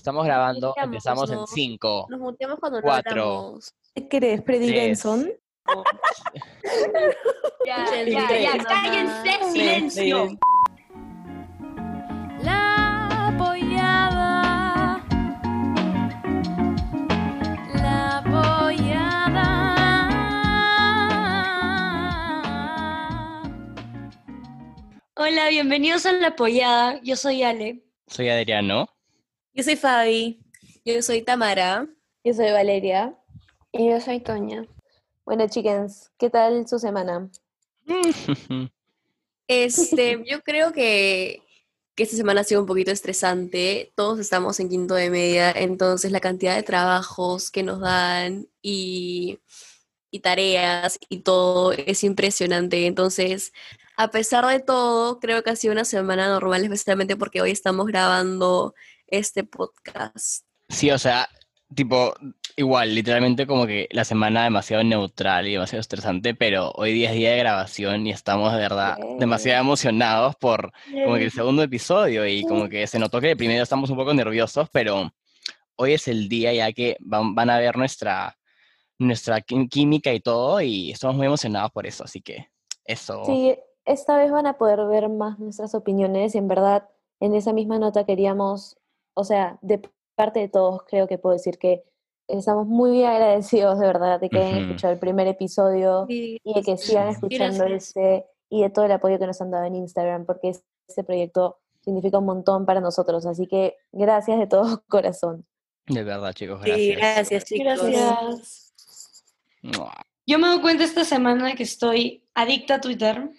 Estamos grabando, muteamos, empezamos en ¿no? 5. Nos muteamos cuando Cuatro. ¿Qué querés, Freddy Tres. Benson? Ya, ya, ya, cállense, silencio. La apoyada. La apoyada. Hola, bienvenidos a La Apoyada. Yo soy Ale. Soy Adriano. Yo soy Fabi. Yo soy Tamara. Yo soy Valeria. Y yo soy Toña. Bueno, chickens, ¿qué tal su semana? Este, yo creo que, que esta semana ha sido un poquito estresante. Todos estamos en quinto de media, entonces la cantidad de trabajos que nos dan y, y tareas y todo es impresionante. Entonces, a pesar de todo, creo que ha sido una semana normal, especialmente porque hoy estamos grabando este podcast. Sí, o sea, tipo, igual, literalmente como que la semana demasiado neutral y demasiado estresante, pero hoy día es día de grabación y estamos de verdad demasiado emocionados por como que el segundo episodio y como que se notó que de primero estamos un poco nerviosos, pero hoy es el día ya que van, van a ver nuestra, nuestra quí- química y todo y estamos muy emocionados por eso, así que eso. Sí, esta vez van a poder ver más nuestras opiniones y en verdad en esa misma nota queríamos, o sea, de parte de todos creo que puedo decir que estamos muy agradecidos de verdad de que hayan Ujú. escuchado el primer episodio y de que sigan escuchando Gracias. este y de todo el apoyo que nos han dado en Instagram, porque este proyecto significa un montón para nosotros. Así que gracias de todo corazón. De verdad, chicos, Sí, gracias. gracias, chicos. Gracias. Yo me doy cuenta esta semana que estoy adicta a Twitter.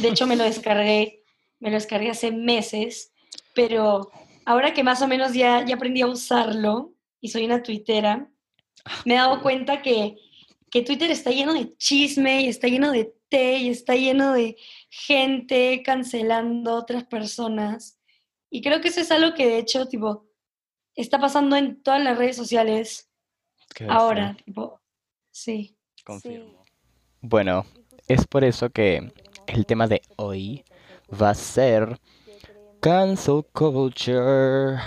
De hecho, me lo descargué, me lo descargué hace meses, pero ahora que más o menos ya, ya aprendí a usarlo y soy una tuitera, me he dado cuenta que, que Twitter está lleno de chisme y está lleno de té y está lleno de gente cancelando a otras personas. Y creo que eso es algo que de hecho, tipo, está pasando en todas las redes sociales ahora, tipo, sí. Confirmo. Bueno, es por eso que el tema de hoy va a ser cancel culture.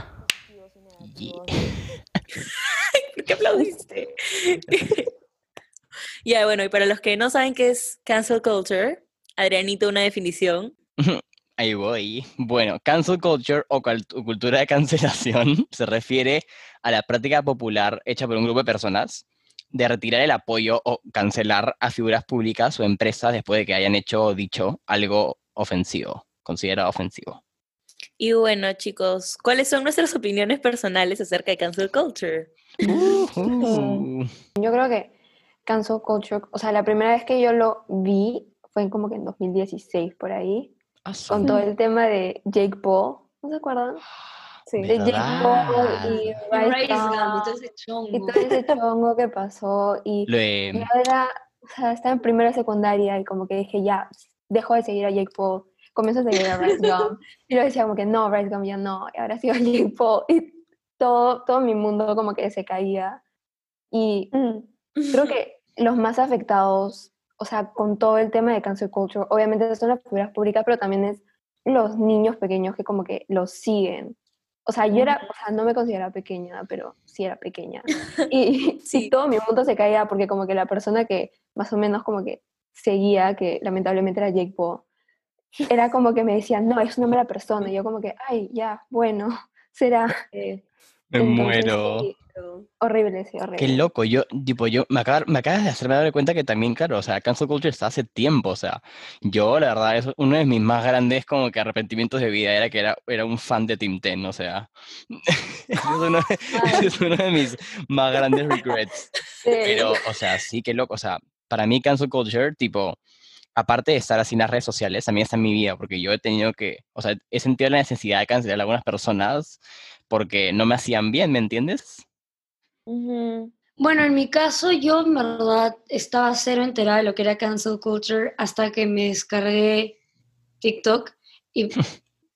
Yeah. ¿Por qué aplaudiste? ya, bueno, y para los que no saben qué es cancel culture, Adrianito, una definición. Ahí voy. Bueno, cancel culture o cultura de cancelación se refiere a la práctica popular hecha por un grupo de personas de retirar el apoyo o cancelar a figuras públicas o empresas después de que hayan hecho o dicho algo ofensivo, considerado ofensivo. Y bueno, chicos, ¿cuáles son nuestras opiniones personales acerca de cancel culture? Yo creo que cancel culture, o sea, la primera vez que yo lo vi fue en como que en 2016 por ahí, Ah, con todo el tema de Jake Paul, ¿no se acuerdan? Sí. De Jake Paul y Y Rice Rice Gum, Gum, y todo ese chongo. que pasó y yo era, o sea, estaba en primera secundaria y como que dije ya, dejo de seguir a Jake Paul, comienzo a seguir a Rice Gum y luego decía como que no, Rice Gum ya no, y ahora a Jake Paul y todo, todo mi mundo como que se caía y creo que los más afectados, o sea, con todo el tema de cancel culture, obviamente son las figuras públicas, pero también es los niños pequeños que como que los siguen. O sea, yo era, o sea, no me consideraba pequeña, pero sí era pequeña. Y, Sí. y todo mi mundo se caía porque como que la persona que más o menos como que seguía, que lamentablemente era Jake Paul, era como que me decían, no, es una mala persona. Y yo como que, ay, ya, bueno, será. Eh, Me Entonces, muero. sí, horrible, sí, horrible. Qué loco, yo, tipo, yo, me acabas, me acabas de hacerme dar cuenta que también, claro, o sea, cancel culture está hace tiempo, o sea, yo, la verdad, es uno de mis más grandes, como que arrepentimientos de vida, era que era, era un fan de Team Ten, o sea, ese es uno, de- ese es uno de mis más grandes regrets, Sí. pero, o sea, sí, qué loco, o sea, para mí cancel culture, tipo, aparte de estar así en las redes sociales, también está en mi vida, porque yo he tenido que, o sea, he sentido la necesidad de cancelar a algunas personas porque no me hacían bien, ¿me entiendes? Bueno, en mi caso, yo en verdad estaba cero enterada de lo que era cancel culture hasta que me descargué TikTok y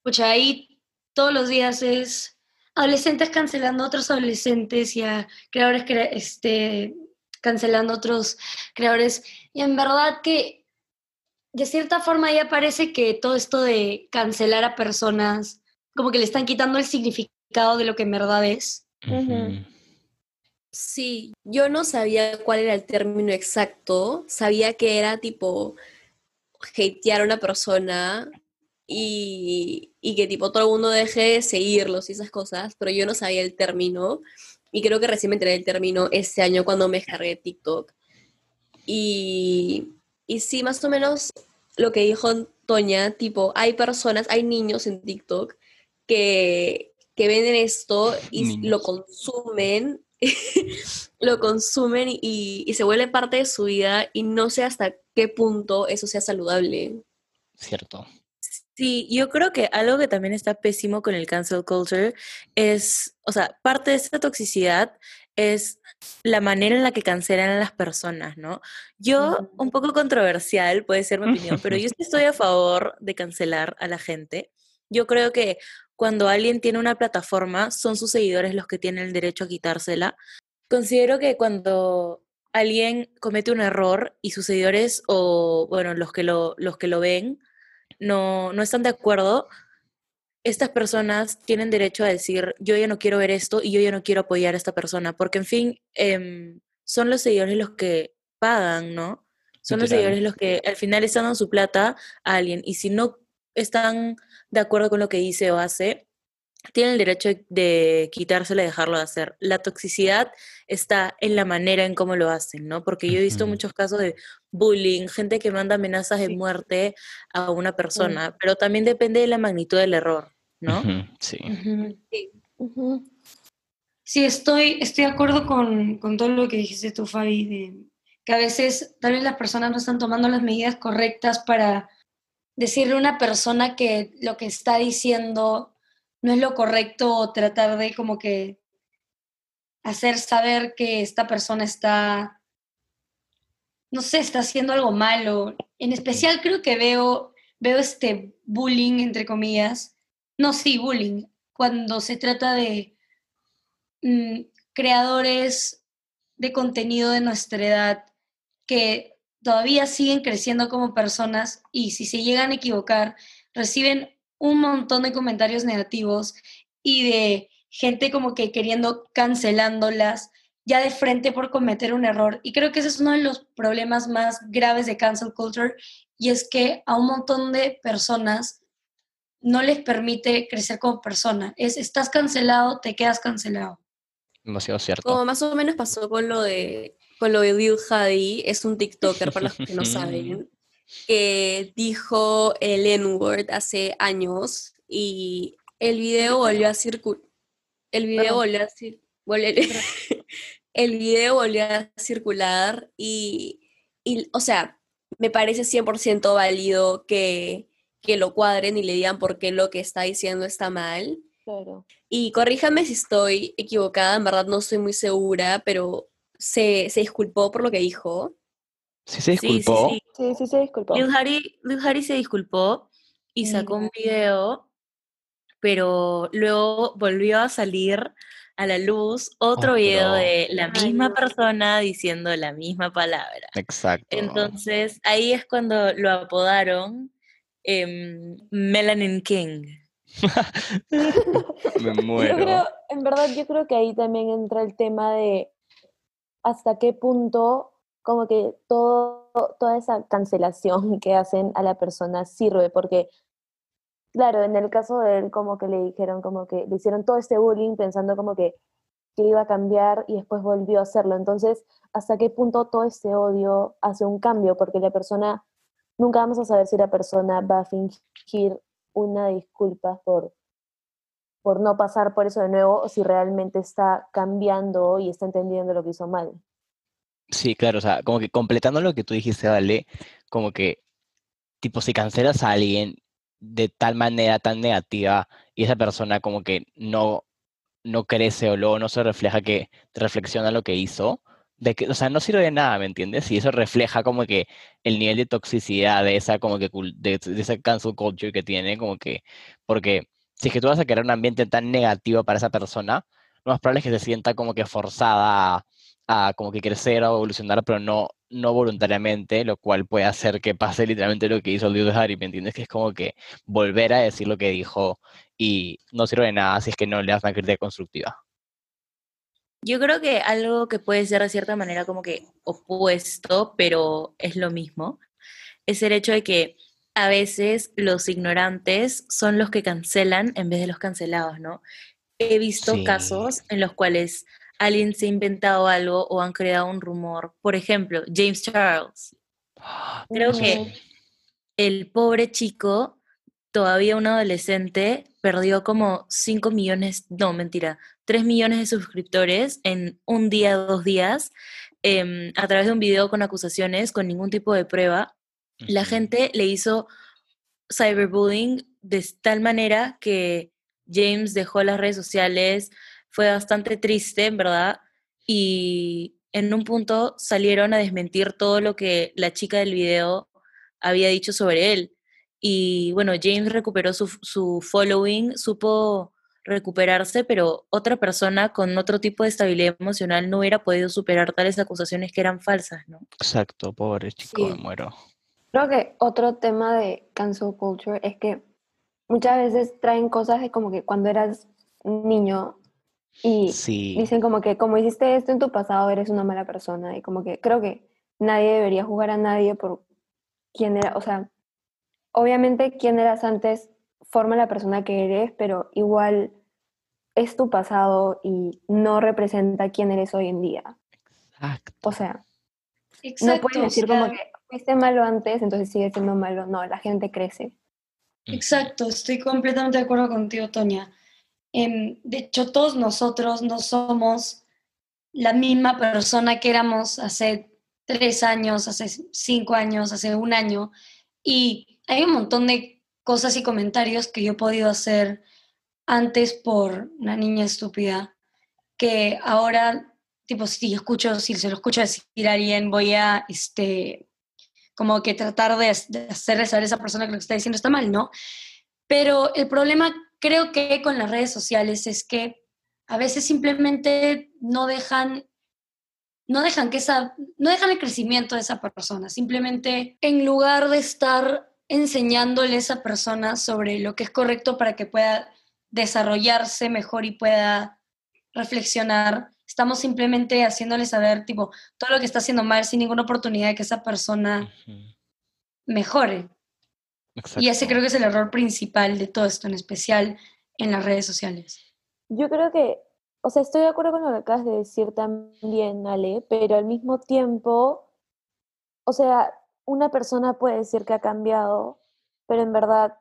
pucha, ahí todos los días es adolescentes cancelando a otros adolescentes y a creadores crea- este, cancelando a otros creadores. Y en verdad que de cierta forma ya parece que todo esto de cancelar a personas como que le están quitando el significado de lo que en verdad es. Sí, yo no sabía cuál era el término exacto, sabía que era tipo hatear a una persona y, y que tipo todo el mundo deje de seguirlos y esas cosas, pero yo no sabía el término y creo que recién me enteré del término este año cuando me descargué TikTok. Y, y sí, más o menos lo que dijo Toña, tipo, hay personas, hay niños en TikTok que, que venden esto y lo consumen, lo consumen y, y se vuelve parte de su vida y no sé hasta qué punto eso sea saludable. Cierto. Sí, yo creo que algo que también está pésimo con el cancel culture es, o sea, parte de esta toxicidad es la manera en la que cancelan a las personas, ¿no? Yo, un poco controversial, puede ser mi opinión, pero yo estoy a favor de cancelar a la gente. Yo creo que cuando alguien tiene una plataforma, son sus seguidores los que tienen el derecho a quitársela. Considero que cuando alguien comete un error y sus seguidores o, bueno, los que lo, los que lo ven, no, no están de acuerdo, estas personas tienen derecho a decir, yo ya no quiero ver esto y yo ya no quiero apoyar a esta persona, porque en fin, em, son los seguidores los que pagan, ¿no? Son los seguidores los que al final están dando su plata a alguien y si no están de acuerdo con lo que dice o hace, tienen el derecho de quitárselo y dejarlo de hacer. La toxicidad está en la manera en cómo lo hacen, ¿no? Porque yo he visto muchos casos de bullying, gente que manda amenazas de muerte a una persona, pero también depende de la magnitud del error, Sí. Ujú. Sí, estoy, estoy de acuerdo con, con todo lo que dijiste tú, Fabi, de que a veces tal vez las personas no están tomando las medidas correctas para decirle a una persona que lo que está diciendo no es lo correcto o tratar de como que hacer saber que esta persona está, no sé, está haciendo algo malo. En especial creo que veo, veo este bullying, entre comillas. No, sí, bullying, cuando se trata de mm, creadores de contenido de nuestra edad que todavía siguen creciendo como personas y si se llegan a equivocar, reciben un montón de comentarios negativos y de gente como que queriendo cancelándolas ya de frente por cometer un error. Y creo que ese es uno de los problemas más graves de cancel culture y es que a un montón de personas no les permite crecer como persona. Es, estás cancelado, te quedas cancelado. Demasiado cierto. Como más o menos pasó con lo de con lo de Lil Hadi, es un TikToker para los que no saben, que dijo el N-word hace años y el video volvió a circular. El video volvió a cir- volvió- el video volvió a circular y, y, o sea, me parece 100% válido que, que lo cuadren y le digan por qué lo que está diciendo está mal. Claro. Y corríjame si estoy equivocada, en verdad no estoy muy segura, pero se, se disculpó por lo que dijo. Sí se Sí, sí, disculpó. sí. Sí, sí, se disculpó. Lil Harry, Lil Harry se disculpó y sacó un video, pero luego volvió a salir a la luz otro Oh, video de la misma persona diciendo la misma palabra. Exacto. Entonces ahí es cuando lo apodaron em, Melanin King. Me Yo muero. creo, en verdad, yo creo que ahí también entra el tema de hasta qué punto como que todo, toda esa cancelación que hacen a la persona sirve, porque claro, en el caso de él como que le dijeron como que le hicieron todo este bullying pensando como que, que iba a cambiar y después volvió a hacerlo. Entonces, ¿hasta qué punto todo este odio hace un cambio? Porque la persona, nunca vamos a saber si la persona va a fingir una disculpa por, por no pasar por eso de nuevo o si realmente está cambiando y está entendiendo lo que hizo mal. Sí, claro, o sea, como que completando lo que tú dijiste, Vale, como que, tipo, si cancelas a alguien de tal manera tan negativa y esa persona como que no, no crece o luego no se refleja que reflexiona lo que hizo, de que, o sea, no sirve de nada, ¿me entiendes? Y eso refleja como que el nivel de toxicidad de esa como que de, de esa cancel culture que tiene, como que, porque si es que tú vas a crear un ambiente tan negativo para esa persona, lo más probable es que se sienta como que forzada a, como que crecer o evolucionar, pero no, no voluntariamente, lo cual puede hacer que pase literalmente lo que hizo de Harry, ¿me entiendes? Que es como que volver a decir lo que dijo y no sirve de nada si es que no le das una crítica constructiva. Yo creo que algo que puede ser de cierta manera como que opuesto, pero es lo mismo, es el hecho de que a veces los ignorantes son los que cancelan en vez de los cancelados, ¿no? He visto Sí. casos en los cuales alguien se ha inventado algo o han creado un rumor. Por ejemplo, James Charles. Creo Eso que el pobre chico, todavía un adolescente, perdió como 5 millones, no, mentira, 3 millones de suscriptores en un día, dos días, em, a través de un video con acusaciones, con ningún tipo de prueba. La gente le hizo cyberbullying de tal manera que James dejó las redes sociales, fue bastante triste, verdad, y en un punto salieron a desmentir todo lo que la chica del video había dicho sobre él. Y bueno, James recuperó su, su following, supo recuperarse, pero otra persona con otro tipo de estabilidad emocional no hubiera podido superar tales acusaciones que eran falsas, ¿no? Exacto, pobre chico, Sí. me muero. Creo que otro tema de cancel culture es que muchas veces traen cosas de como que cuando eras niño y Sí, dicen como que como hiciste esto en tu pasado eres una mala persona y como que creo que nadie debería juzgar a nadie por quién era, o sea, obviamente quién eras antes forma la persona que eres, pero igual es tu pasado y no representa quién eres hoy en día. exacto. O sea, Exacto. no puedes o decir sea, como que fuiste malo antes, entonces sigue siendo malo. No, la gente crece. Exacto, estoy completamente de acuerdo contigo, Toña. Em, de hecho, todos nosotros no somos la misma persona que éramos hace tres años, hace cinco años, hace un año. Y hay un montón de cosas y comentarios que yo he podido hacer antes por una niña estúpida, que ahora, tipo, si escucho, si se lo escucho decir a alguien, voy a, este, como que tratar de, de hacerle saber a esa persona que lo que está diciendo está mal, ¿no? Pero el problema creo que con las redes sociales es que a veces simplemente no dejan no dejan que esa no dejan el crecimiento de esa persona, simplemente en lugar de estar enseñándole a esa persona sobre lo que es correcto para que pueda desarrollarse mejor y pueda reflexionar, estamos simplemente haciéndole saber tipo todo lo que está haciendo mal sin ninguna oportunidad de que esa persona mejore. Y ese Exacto. creo que es el error principal de todo esto, en especial en las redes sociales. Yo creo que, o sea, estoy de acuerdo con lo que acabas de decir también, Ale, pero al mismo tiempo, o sea, una persona puede decir que ha cambiado, pero en verdad,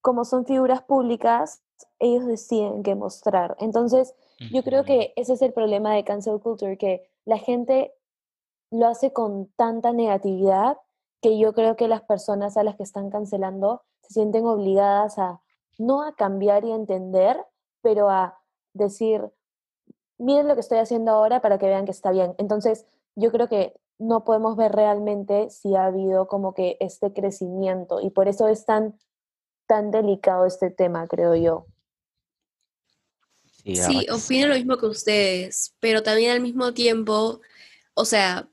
como son figuras públicas, ellos deciden qué mostrar. Entonces, yo creo que ese es el problema de cancel culture, que la gente lo hace con tanta negatividad que yo creo que las personas a las que están cancelando se sienten obligadas a no a cambiar y a entender, pero a decir, miren lo que estoy haciendo ahora para que vean que está bien. Entonces, yo creo que no podemos ver realmente si ha habido como que este crecimiento y por eso es tan, tan delicado este tema, creo yo. Sí, opino lo mismo que ustedes, pero también al mismo tiempo, o sea,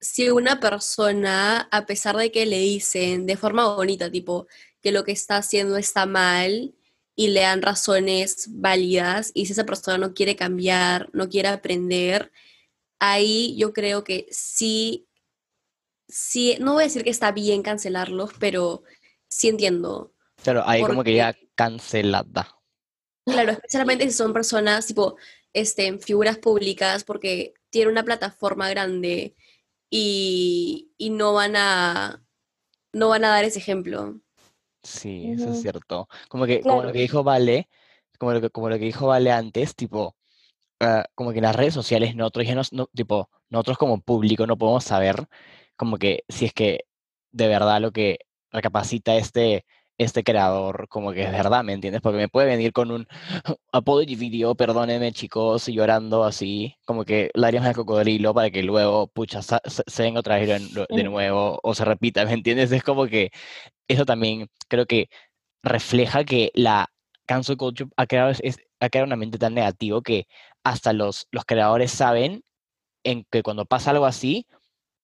si una persona, a pesar de que le dicen de forma bonita, tipo, que lo que está haciendo está mal y le dan razones válidas, y si esa persona no quiere cambiar, no quiere aprender, ahí yo creo que sí, sí, no voy a decir que está bien cancelarlos, pero sí entiendo. Claro, ahí como que ya cancelada. Claro, especialmente si son personas tipo, este, figuras públicas, porque tienen una plataforma grande y, y no van a no van a dar ese ejemplo. Sí, eso es cierto. Como que, como lo que dijo Vale, como lo que, como lo que dijo Vale antes, tipo, ah, como que en las redes sociales nosotros ya nos, no, tipo, nosotros como público no podemos saber como que si es que de verdad lo que recapacita este, este creador, como que es verdad, ¿me entiendes? Porque me puede venir con un apology video, perdónenme chicos, llorando así, como que lágrimas de cocodrilo para que luego, pucha, se, se venga otra vez de, nuevo o se repita, ¿me entiendes? Es como que eso también creo que refleja que la cancel culture ha creado, es- es- ha creado un ambiente tan negativo que hasta los, los creadores saben en que cuando pasa algo así,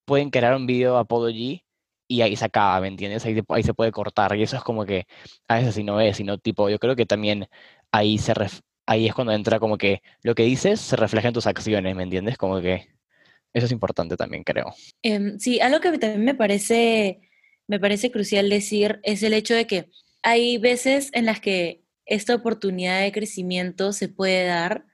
pueden crear un video apology y ahí se acaba, ¿me entiendes? Ahí se, puede cortar y eso es como que a veces así no es, sino tipo, yo creo que también ahí se ahí es cuando entra como que lo que dices se refleja en tus acciones, ¿me entiendes? Como que eso es importante también, creo. Em, sí, algo que también me parece, me parece crucial decir es el hecho de que hay veces en las que esta oportunidad de crecimiento se puede dar,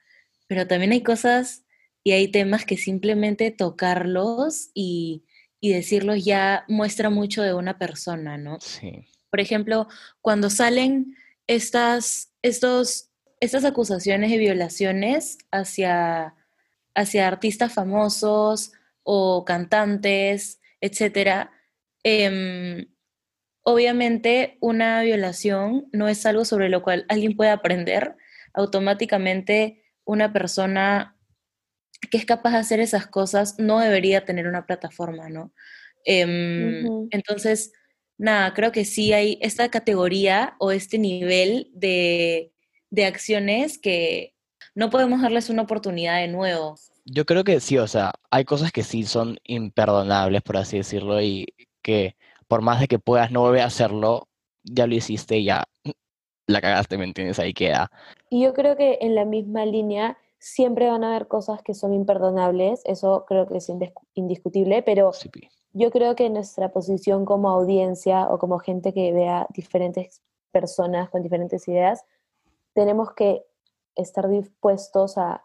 pero también hay cosas y hay temas que simplemente tocarlos y, y decirlos ya muestra mucho de una persona, ¿no? Sí. Por ejemplo, cuando salen estas, estos, estas acusaciones de violaciones hacia, hacia artistas famosos o cantantes, etcétera, em, obviamente una violación no es algo sobre lo cual alguien puede aprender. Automáticamente una persona que es capaz de hacer esas cosas no debería tener una plataforma, ¿no? Em. Entonces, nada, creo que sí hay esta categoría o este nivel de, de acciones que no podemos darles una oportunidad de nuevo. Yo creo que sí, o sea, hay cosas que sí son imperdonables, por así decirlo, y que por más de que puedas no volver a hacerlo, ya lo hiciste y ya la cagaste, ¿me entiendes? Ahí queda. Y yo creo que en la misma línea siempre van a haber cosas que son imperdonables, eso creo que es indis- indiscutible, pero Sí, yo creo que nuestra posición como audiencia o como gente que vea diferentes personas con diferentes ideas, tenemos que estar dispuestos a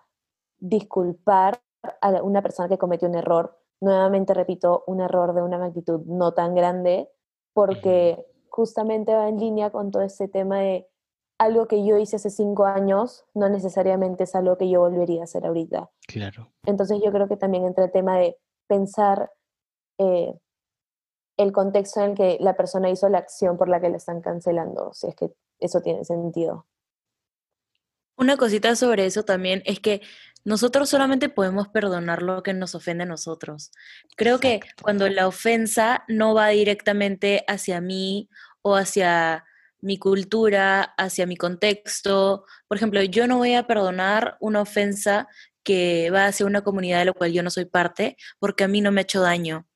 disculpar a una persona que cometió un error. Nuevamente repito, un error de una magnitud no tan grande, porque justamente va en línea con todo ese tema de algo que yo hice hace cinco años, no necesariamente es algo que yo volvería a hacer ahorita. Claro. Entonces yo creo que también entra el tema de pensar eh, el contexto en el que la persona hizo la acción por la que la están cancelando, si es que eso tiene sentido. Una cosita sobre eso también es que nosotros solamente podemos perdonar lo que nos ofende a nosotros. Creo que cuando la ofensa no va directamente hacia mí o hacia mi cultura, hacia mi contexto, por ejemplo, yo no voy a perdonar una ofensa que va hacia una comunidad de la cual yo no soy parte porque a mí no me ha hecho daño.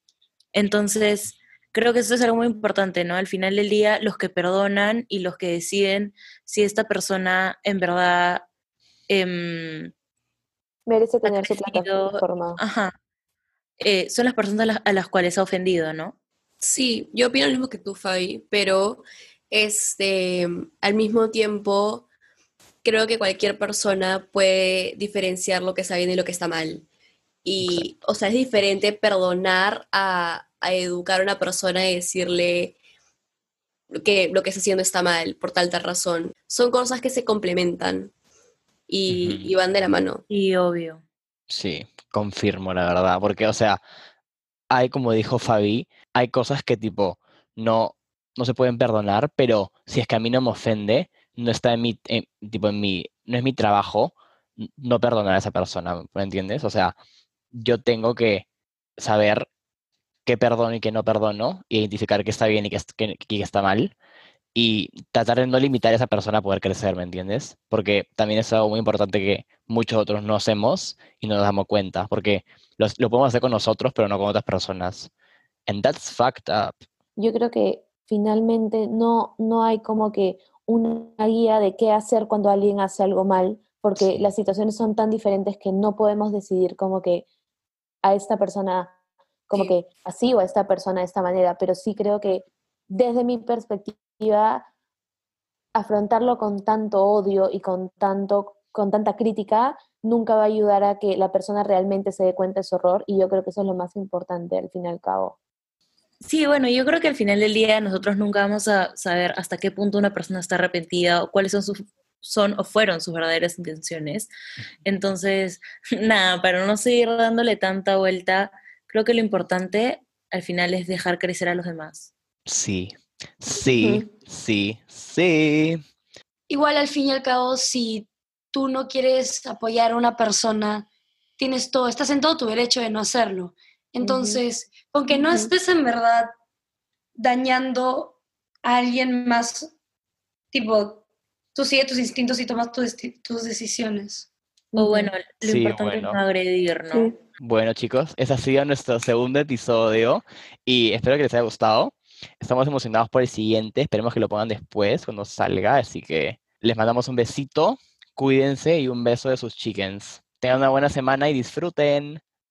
Entonces, creo que eso es algo muy importante, ¿no? Al final del día, los que perdonan y los que deciden si esta persona en verdad em, Merece tener su plataforma. ajá, eh, son las personas a las, a las cuales ha ofendido, ¿no? Sí, yo opino lo mismo que tú, Fabi, pero este, al mismo tiempo creo que cualquier persona puede diferenciar lo que está bien y lo que está mal. Y, o sea, es diferente perdonar a, a educar a una persona y decirle que lo que está haciendo está mal por tal tal razón. Son cosas que se complementan y, y van de la mano. Y obvio. Sí, confirmo la verdad, porque, o sea, hay, como dijo Fabi, hay cosas que tipo no, no se pueden perdonar, pero si es que a mí no me ofende, no está en mi, tipo en mi, no es mi trabajo no perdonar a esa persona, ¿me entiendes? O sea, yo tengo que saber qué perdono y qué no perdono, y identificar qué está bien y qué- qué está mal, y tratar de no limitar a esa persona a poder crecer, ¿me entiendes? Porque también es algo muy importante que muchos otros no hacemos y no nos damos cuenta, porque los- lo podemos hacer con nosotros, pero no con otras personas. And that's fucked up. Yo creo que finalmente no, no hay como que una guía de qué hacer cuando alguien hace algo mal, porque las situaciones son tan diferentes que no podemos decidir como que a esta persona como Sí. que así o a esta persona de esta manera, pero sí creo que desde mi perspectiva afrontarlo con tanto odio y con tanto con tanta crítica nunca va a ayudar a que la persona realmente se dé cuenta de su error y yo creo que eso es lo más importante al fin y al cabo. Sí, bueno, yo creo que al final del día nosotros nunca vamos a saber hasta qué punto una persona está arrepentida o cuáles son sus son o fueron sus verdaderas intenciones. Entonces, nada, para no seguir dándole tanta vuelta, creo que lo importante al final es dejar crecer a los demás. Sí, sí, sí, sí. Igual al fin y al cabo, si tú no quieres apoyar a una persona, tienes todo, estás en todo tu derecho de no hacerlo. Entonces, aunque no estés en verdad dañando a alguien más, tipo, tú sigue tus instintos y tomas tus, decisiones. O bueno, lo Sí, importante bueno. es no agredir, ¿no? Sí. Bueno, chicos, ese ha sido nuestro segundo episodio y espero que les haya gustado. Estamos emocionados por el siguiente, esperemos que lo pongan después, cuando salga, así que les mandamos un besito, Cuídense y un beso de sus chickens. Tengan una buena semana y disfruten.